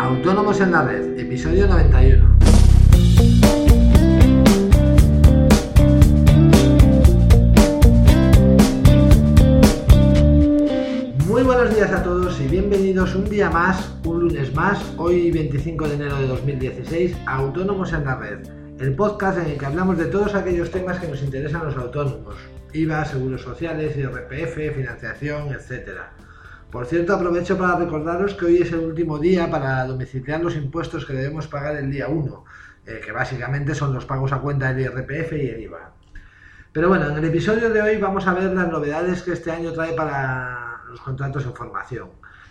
Autónomos en la Red, episodio 91. Muy buenos días a todos y bienvenidos un día más, un lunes más, hoy 25 de enero de 2016, a Autónomos en la Red, el podcast en el que hablamos de todos aquellos temas que nos interesan a los autónomos, IVA, seguros sociales, IRPF, financiación, etcétera. Por cierto, aprovecho para recordaros que hoy es el último día para domiciliar los impuestos que debemos pagar el día 1, eh, que básicamente son los pagos a cuenta del IRPF y el IVA. Pero bueno, en el episodio de hoy vamos a ver las novedades que este año trae para los contratos en formación.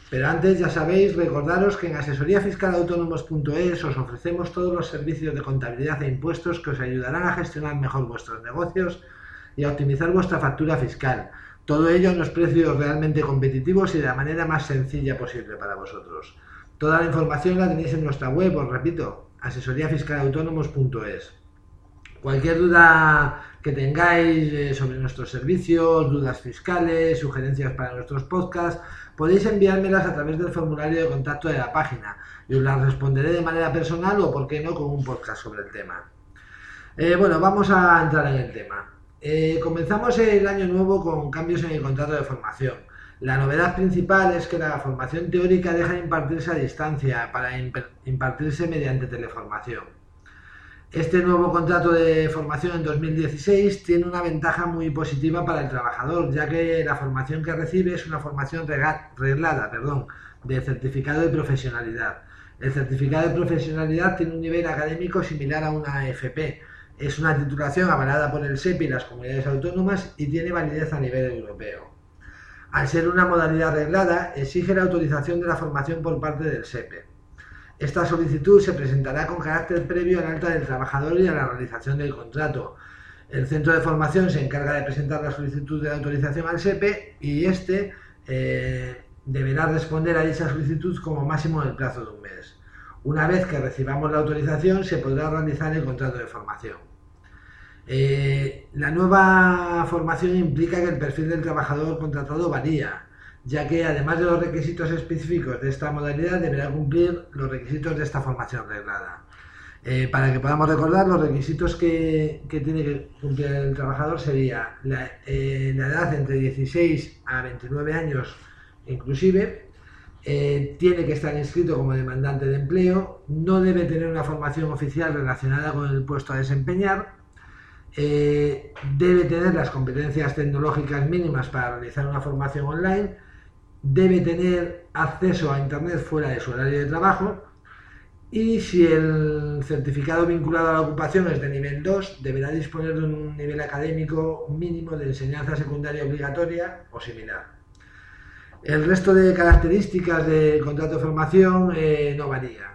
Pero antes, ya sabéis, recordaros que en asesoríafiscalautónomos.es os ofrecemos todos los servicios de contabilidad e impuestos que os ayudarán a gestionar mejor vuestros negocios y a optimizar vuestra factura fiscal todo ello a unos precios realmente competitivos y de la manera más sencilla posible para vosotros. Toda la información la tenéis en nuestra web, os repito, asesoríafiscalautónomos.es. Cualquier duda que tengáis eh, sobre nuestros servicios, dudas fiscales, sugerencias para nuestros podcasts, podéis enviármelas a través del formulario de contacto de la página y os las responderé de manera personal o, por qué no, con un podcast sobre el tema. Eh, bueno, vamos a entrar en el tema. Eh, comenzamos el año nuevo con cambios en el contrato de formación. La novedad principal es que la formación teórica deja de impartirse a distancia para impartirse mediante teleformación. Este nuevo contrato de formación en 2016 tiene una ventaja muy positiva para el trabajador, ya que la formación que recibe es una formación reglada perdón, de certificado de profesionalidad. El certificado de profesionalidad tiene un nivel académico similar a una AFP, es una titulación avalada por el SEPI y las comunidades autónomas y tiene validez a nivel europeo. Al ser una modalidad arreglada, exige la autorización de la formación por parte del SEPE. Esta solicitud se presentará con carácter previo al alta del trabajador y a la realización del contrato. El centro de formación se encarga de presentar la solicitud de autorización al SEPE y éste eh, deberá responder a dicha solicitud como máximo en el plazo de un mes. Una vez que recibamos la autorización, se podrá realizar el contrato de formación. Eh, la nueva formación implica que el perfil del trabajador contratado varía, ya que además de los requisitos específicos de esta modalidad, deberá cumplir los requisitos de esta formación reglada. Eh, para que podamos recordar, los requisitos que, tiene que cumplir el trabajador sería la, eh, edad entre 16 a 29 años inclusive, tiene que estar inscrito como demandante de empleo, no debe tener una formación oficial relacionada con el puesto a desempeñar, eh, debe tener las competencias tecnológicas mínimas para realizar una formación online, debe tener acceso a Internet fuera de su horario de trabajo y si el certificado vinculado a la ocupación es de nivel 2, deberá disponer de un nivel académico mínimo de enseñanza secundaria obligatoria o similar. El resto de características del contrato de formación eh, no varían.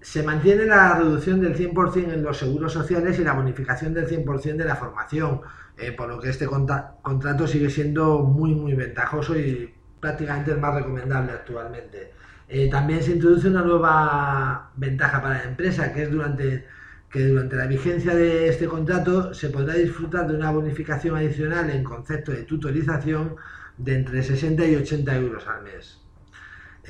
Se mantiene la reducción del 100% en los seguros sociales y la bonificación del 100% de la formación, eh, por lo que este contrato sigue siendo muy, muy ventajoso y prácticamente el más recomendable actualmente. Eh, también se introduce una nueva ventaja para la empresa, que es durante, que durante la vigencia de este contrato se podrá disfrutar de una bonificación adicional en concepto de tutorización de entre 60 y 80 euros al mes.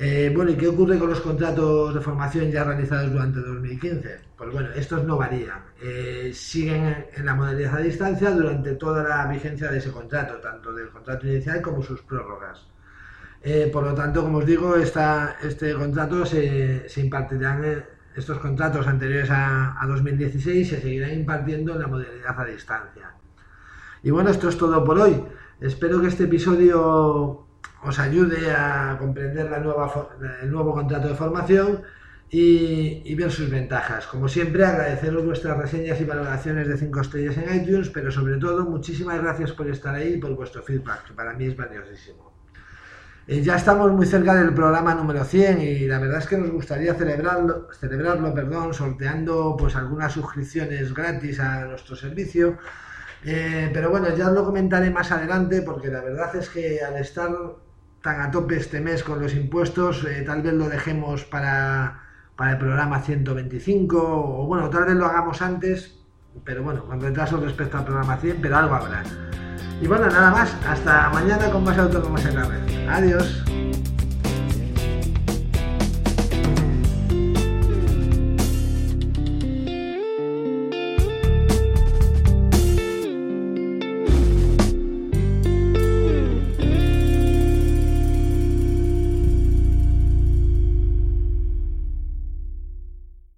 Eh, bueno, ¿y qué ocurre con los contratos de formación ya realizados durante 2015? Pues bueno, estos no varían. Eh, siguen en la modalidad a distancia durante toda la vigencia de ese contrato, tanto del contrato inicial como sus prórrogas. Eh, por lo tanto, como os digo, este contrato se, se impartirán, estos contratos anteriores a 2016 se seguirán impartiendo en la modalidad a distancia. Y bueno, esto es todo por hoy. Espero que este episodio os ayude a comprender la nueva, el nuevo contrato de formación y, ver sus ventajas. Como siempre, agradeceros vuestras reseñas y valoraciones de 5 estrellas en iTunes, pero sobre todo, muchísimas gracias por estar ahí y por vuestro feedback, que para mí es valiosísimo. Eh, ya estamos muy cerca del programa número 100 y la verdad es que nos gustaría celebrarlo, celebrarlo perdón, sorteando pues algunas suscripciones gratis a nuestro servicio eh, pero bueno, ya lo comentaré más adelante porque la verdad es que al estar tan a tope este mes con los impuestos, eh, tal vez lo dejemos para, para el programa 125 o bueno, tal vez lo hagamos antes, pero bueno, con retraso respecto al programa 100, pero algo habrá. Y bueno, nada más, hasta mañana con más autónomos en la red. Adiós.